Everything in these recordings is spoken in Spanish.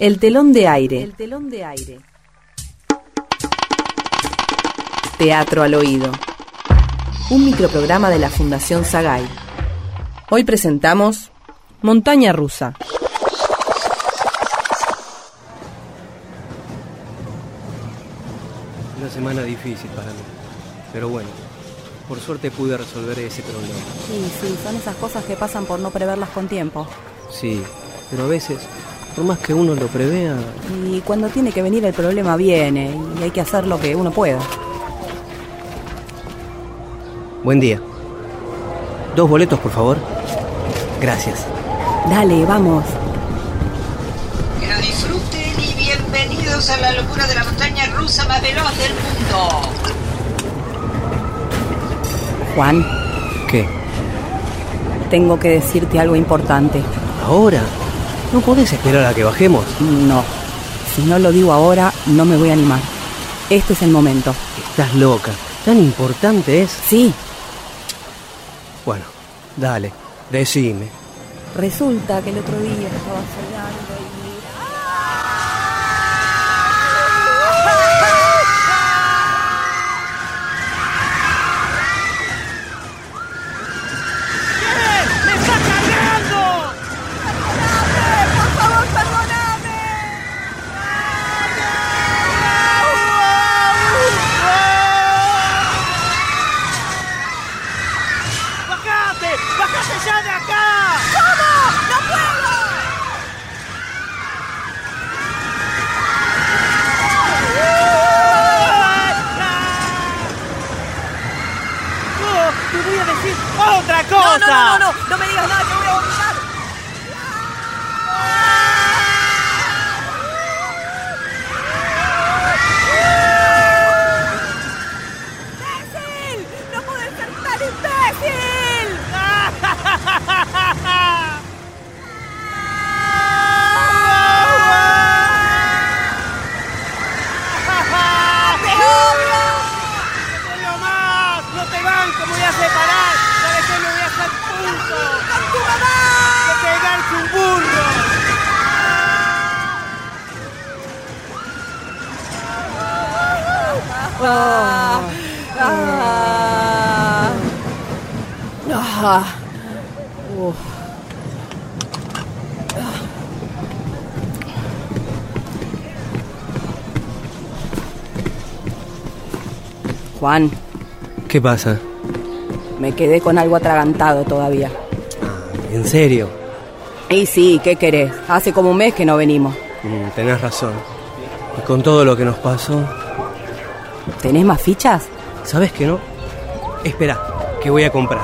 El telón de aire. El telón de aire. Teatro al oído. Un microprograma de la Fundación Sagay. Hoy presentamos Montaña Rusa. Una semana difícil para mí. Pero bueno, por suerte pude resolver ese problema. Sí, sí, son esas cosas que pasan por no preverlas con tiempo. Sí, pero a veces, por más que uno lo prevea, Y cuando tiene que venir el problema viene y hay que hacer lo que uno pueda. buen día. Dos boletos, por favor. Gracias. Dale, vamos. Que lo disfruten y bienvenidos a la locura de la montaña rusa más veloz del mundo. Juan, ¿Qué? tengo que decirte algo importante. ¿Ahora? ¿No podés esperar a que bajemos? No, si no lo digo ahora, no me voy a animar. Este es el momento. Estás loca. ¿Tan importante es? Sí, Bueno, dale, decime. resulta que el otro día estaba soñando y... ¡Bajate! ¡Bajate ya de acá! ¿Cómo? ¡No! ¡Te voy a decir otra cosa! no, no, no me digas nada que voy a separar! ¿Sabes qué? ¡Me voy a hacer punto! ¡Con tu mamá! ¡Que pegarse un burro! Ah, ah, ah. Juan, ¿Qué pasa? Me quedé con algo atragantado todavía. ¿En serio? Y sí, ¿qué querés? Hace como un mes que no venimos. Mm, tenés razón. Y con todo lo que nos pasó, ¿Tenés más fichas? ¿sabes que no? Espera, que voy a comprar.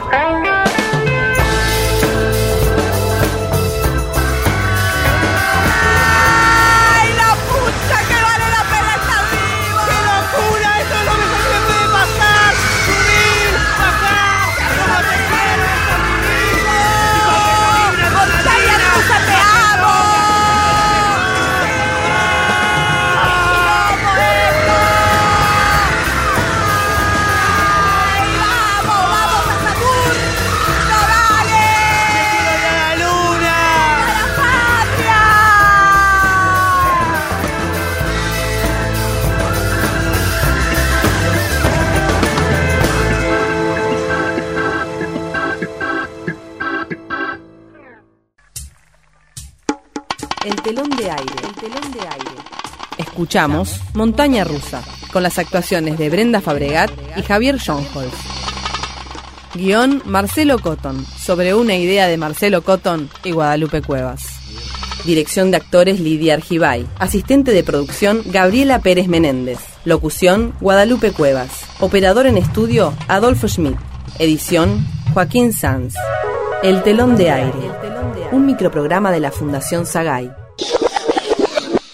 Telón de aire. El telón de aire. Escuchamos Montaña Rusa, con las actuaciones de Brenda Fabregat y Javier Schoenholz. Guión Marcelo Cotton, sobre una idea de Marcelo Cotton y Guadalupe Cuevas. Dirección de actores Lidia Argibay. Asistente de producción Gabriela Pérez Menéndez. Locución Guadalupe Cuevas. Operador en estudio Adolfo Schmidt. Edición Joaquín Sanz. El telón de aire. Un microprograma de la Fundación Sagay.